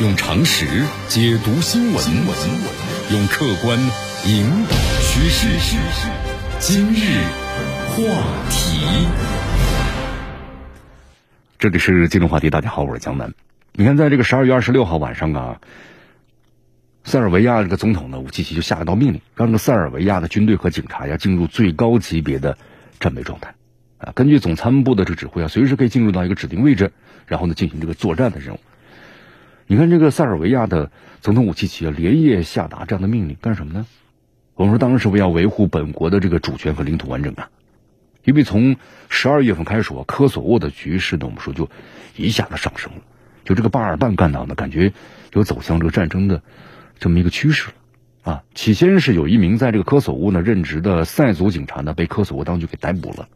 用常识解读新闻，用客观引导趋势。今日话题，这里是金融话题。大家好，我是江南。你看，在这个十二月二十六号晚上啊，塞尔维亚这个总统呢，武契奇就下了道命令，让这个塞尔维亚的军队和警察呀进入最高级别的战备状态。啊，根据总参谋部的这个指挥啊，随时可以进入到一个指定位置，然后呢进行这个作战的任务。你看，这个塞尔维亚的总统武契奇啊，连夜下达这样的命令干什么呢？我们说，当然是为要维护本国的这个主权和领土完整啊。因为从十二月份开始啊，科索沃的局势呢，我们说就一下子上升了，就这个巴尔干半岛呢，感觉有走向这个战争的这么一个趋势了啊。起先是有一名在这个科索沃呢任职的塞族警察呢，被科索沃当局给逮捕了。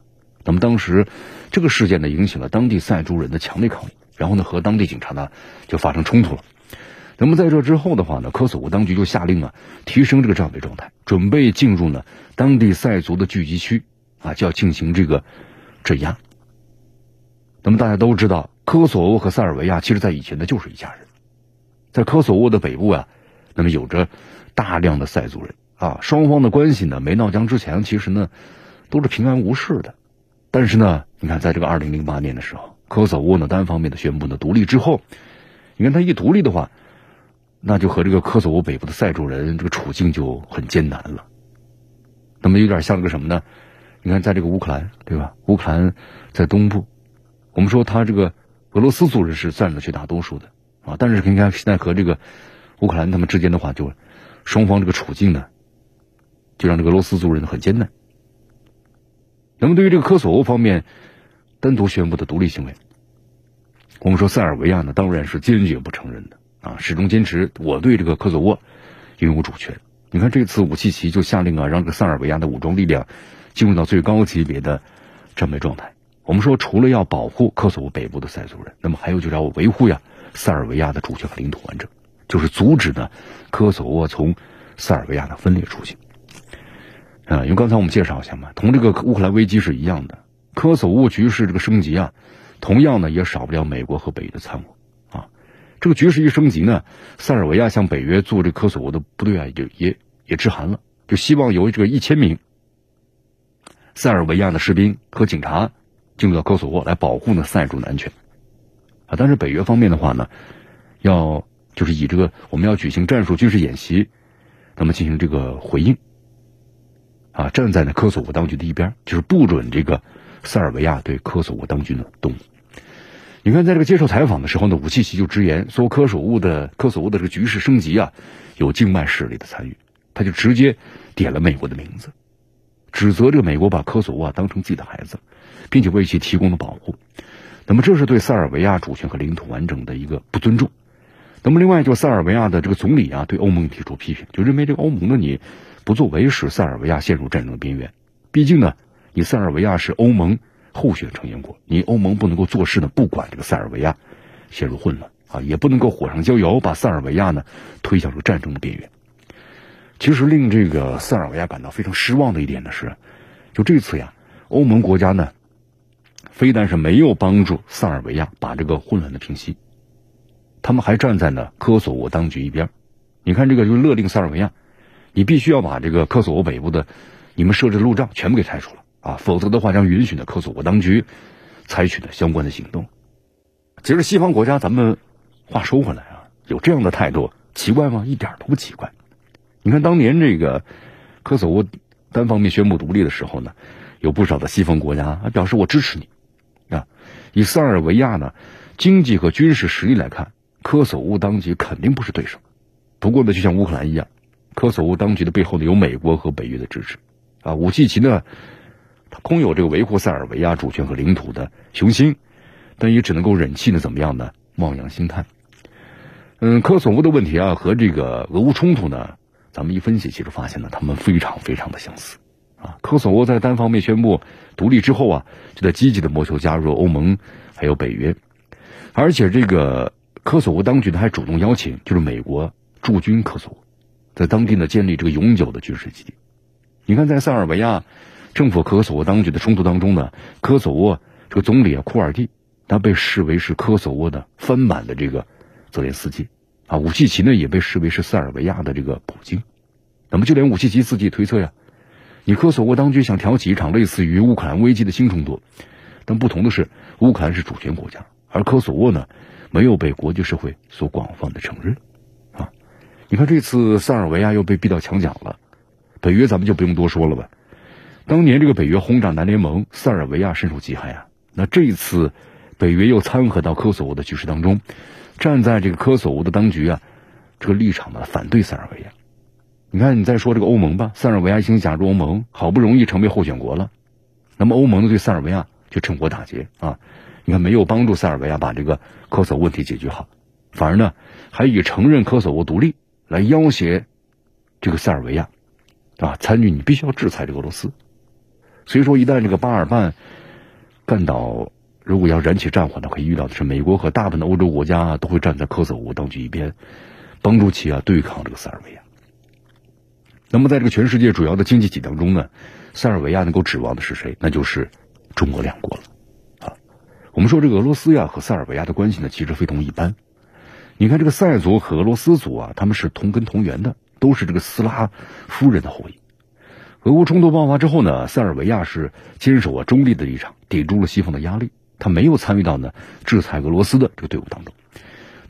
那么当时，这个事件呢，引起了当地塞族人的强烈抗议，然后呢，和当地警察呢就发生冲突了。那么在这之后的话呢，科索沃当局就下令啊，提升这个战备状态，准备进入呢当地塞族的聚集区啊，就要进行这个镇压。那么大家都知道，科索沃和塞尔维亚其实在以前呢就是一家人，在科索沃的北部啊，那么有着大量的塞族人啊，双方的关系呢没闹僵之前，其实呢都是平安无事的。但是呢，你看，在这个二零零八年的时候，科索沃呢单方面的宣布呢独立之后，你看他一独立的话，那就和这个科索沃北部的塞族人这个处境就很艰难了。那么有点像个什么呢？你看，在这个乌克兰，对吧？乌克兰在东部，我们说他这个俄罗斯族人是占了绝大多数的啊，但是你看现在和这个乌克兰他们之间的话，就双方这个处境呢，就让这个俄罗斯族人很艰难。那么，对于这个科索沃方面单独宣布的独立行为，我们说塞尔维亚呢当然是坚决不承认的啊，始终坚持我对这个科索沃拥有主权。你看，这次武契奇就下令啊，让这个塞尔维亚的武装力量进入到最高级别的战备状态。我们说，除了要保护科索沃北部的塞族人，那么还有就是要维护呀塞尔维亚的主权和领土完整，就是阻止呢科索沃从塞尔维亚的分裂出去。啊，因为刚才我们介绍一下嘛，同这个乌克兰危机是一样的，科索沃局势这个升级啊，同样呢也少不了美国和北约的参与啊。这个局势一升级呢，塞尔维亚向北约做这科索沃的部队啊，也也也致函了，就希望由这个一千名塞尔维亚的士兵和警察进入到科索沃来保护呢塞族的安全啊。但是北约方面的话呢，要就是以这个我们要举行战术军事演习，那么进行这个回应。啊，站在呢科索沃当局的一边，就是不准这个塞尔维亚对科索沃当局的动武。你看，在这个接受采访的时候呢，武契奇就直言说，科索沃的科索沃的这个局势升级啊，有境外势力的参与。他就直接点了美国的名字，指责这个美国把科索沃当成自己的孩子，并且为其提供了保护。那么，这是对塞尔维亚主权和领土完整的一个不尊重。那么，另外，就塞尔维亚的这个总理啊，对欧盟提出批评，就认为这个欧盟呢，你。不作为使塞尔维亚陷入战争的边缘，毕竟呢，你塞尔维亚是欧盟候选成员国，你欧盟不能够做事呢，不管这个塞尔维亚陷入混乱啊，也不能够火上浇油，把塞尔维亚呢推向这个战争的边缘。其实令这个塞尔维亚感到非常失望的一点呢是，就这次呀，欧盟国家呢，非但是没有帮助塞尔维亚把这个混乱的平息，他们还站在呢科索沃当局一边。你看这个就勒令塞尔维亚。你必须要把这个科索沃北部的你们设置的路障全部给拆除了啊，否则的话将允许呢科索沃当局采取的相关的行动。其实西方国家，咱们话说回来啊，有这样的态度奇怪吗？一点都不奇怪。你看当年这个科索沃单方面宣布独立的时候呢，有不少的西方国家表示我支持你啊。以塞尔维亚呢经济和军事实力来看，科索沃当局肯定不是对手。不过呢，就像乌克兰一样。科索沃当局的背后呢有美国和北约的支持，啊，武契奇呢，他空有这个维护塞尔维亚主权和领土的雄心，但也只能够忍气呢，怎么样呢？望洋兴叹。嗯，科索沃的问题啊和这个俄乌冲突呢，咱们一分析，其实发现呢，他们非常非常的相似。啊，科索沃在单方面宣布独立之后啊，就在积极的谋求加入欧盟还有北约，而且这个科索沃当局呢还主动邀请，就是美国驻军科索沃。在当地呢建立这个永久的军事基地。你看，在塞尔维亚政府科索沃当局的冲突当中呢，科索沃这个总理啊库尔蒂，他被视为是科索沃的翻版的这个泽连斯基啊，武契奇呢也被视为是塞尔维亚的这个普京。那么就连武契奇自己推测呀，你科索沃当局想挑起一场类似于乌克兰危机的新冲突，但不同的是，乌克兰是主权国家，而科索沃呢没有被国际社会所广泛的承认。啊，你看这次塞尔维亚又被逼到墙角了，北约咱们就不用多说了吧。当年这个北约轰炸南联盟，塞尔维亚深受其害啊。那这一次，北约又掺和到科索沃的局势当中，站在这个科索沃的当局啊，这个立场呢反对塞尔维亚。你看，你再说这个欧盟吧，塞尔维亚已经加入欧盟，好不容易成为候选国了，那么欧盟呢对塞尔维亚就趁火打劫啊！你看，没有帮助塞尔维亚把这个科索沃问题解决好，反而呢还以承认科索沃独立来要挟这个塞尔维亚啊，参与你必须要制裁这个俄罗斯。所以说，一旦这个巴尔干干倒，如果要燃起战火，呢可以预料的是，美国和大部分的欧洲国家都会站在科索沃当局一边，帮助其啊对抗这个塞尔维亚。那么，在这个全世界主要的经济体当中呢，塞尔维亚能够指望的是谁？那就是中国两国了。啊，我们说这个俄罗斯呀和塞尔维亚的关系呢，其实非同一般。你看这个塞族和俄罗斯族啊，他们是同根同源的，都是这个斯拉夫人的后裔。俄乌冲突爆发之后呢，塞尔维亚是坚守啊中立的立场，抵住了西方的压力，他没有参与到呢制裁俄罗斯的这个队伍当中。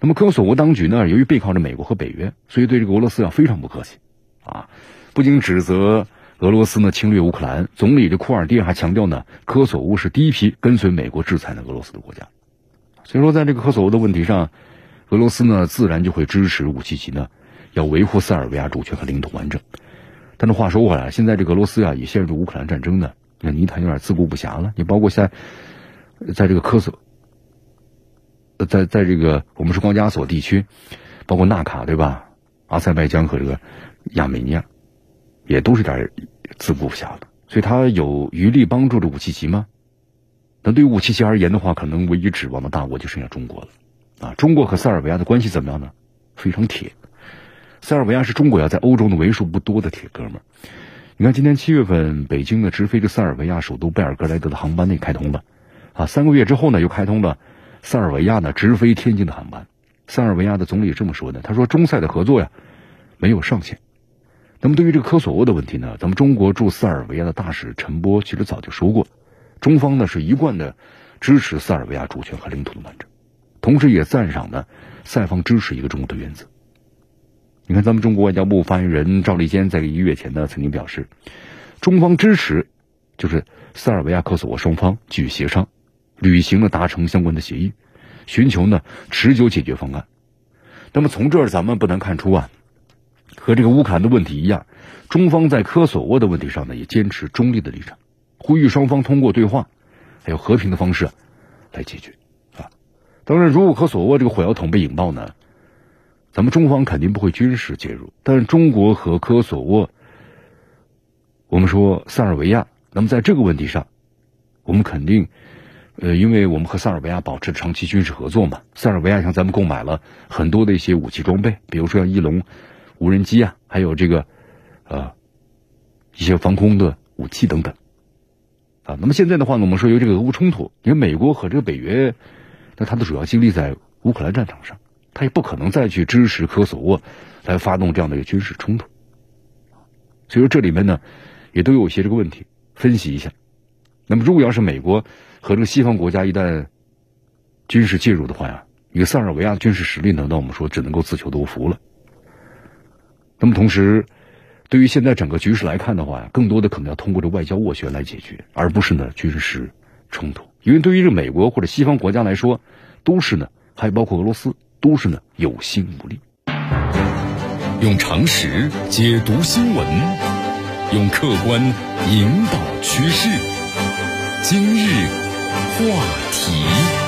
那么科索沃当局呢，由于背靠着美国和北约，所以对这个俄罗斯啊非常不客气，啊，不仅指责俄罗斯呢侵略乌克兰，总理这库尔蒂还强调呢，科索沃是第一批跟随美国制裁的俄罗斯的国家。所以说，在这个科索沃的问题上，俄罗斯呢自然就会支持武契奇呢，要维护塞尔维亚主权和领土完整。但是话说回来，现在这个俄罗斯啊也陷入乌克兰战争呢，那泥潭有点自顾不暇了。你包括现在，在这个科索，在在这个我们是高加索地区，包括纳卡对吧？阿塞拜疆和这个亚美尼亚，也都是点自顾不暇的。所以他有余力帮助着武契奇吗？那对于武契奇而言的话，可能唯一指望的大国就剩下中国了。啊，中国和塞尔维亚的关系怎么样呢？非常铁。塞尔维亚是中国呀，在欧洲的为数不多的铁哥们儿。你看，今年七月份，北京呢直飞这塞尔维亚首都贝尔格莱德的航班内开通了，啊，三个月之后呢，又开通了塞尔维亚呢直飞天津的航班。塞尔维亚的总理这么说的，他说：“中塞的合作呀，没有上限。”那么，对于这个科索沃的问题呢，咱们中国驻塞尔维亚的大使陈波其实早就说过，中方呢是一贯的支持塞尔维亚主权和领土的完整，同时也赞赏呢塞方支持一个中国的原则。你看，咱们中国外交部发言人赵立坚在一个月前呢，曾经表示，中方支持，就是塞尔维亚、科索沃双方继续协商，履行了达成相关的协议，寻求呢持久解决方案。那么从这儿咱们不难看出啊，和这个乌克兰的问题一样，中方在科索沃的问题上呢，也坚持中立的立场，呼吁双方通过对话，还有和平的方式来解决。啊，当然，如果科索沃这个火药桶被引爆呢？咱们中方肯定不会军事介入，但是中国和科索沃，我们说塞尔维亚，那么在这个问题上，我们肯定，呃，因为我们和塞尔维亚保持长期军事合作嘛，塞尔维亚向咱们购买了很多的一些武器装备，比如说像翼龙无人机啊，还有这个，呃，一些防空的武器等等，啊，那么现在的话呢，我们说由这个俄乌冲突，因为美国和这个北约，那它的主要精力在乌克兰战场上。他也不可能再去支持科索沃来发动这样的一个军事冲突，所以说这里面呢也都有一些这个问题，分析一下。那么如果要是美国和这个西方国家一旦军事介入的话呀，一个塞尔维亚的军事实力呢，那我们说只能够自求多福了。那么同时，对于现在整个局势来看的话呀，更多的可能要通过这外交斡旋来解决，而不是呢军事冲突。因为对于这美国或者西方国家来说，都是呢，还包括俄罗斯。都是呢有心无力，用常识解读新闻，用客观引导趋势。今日话题。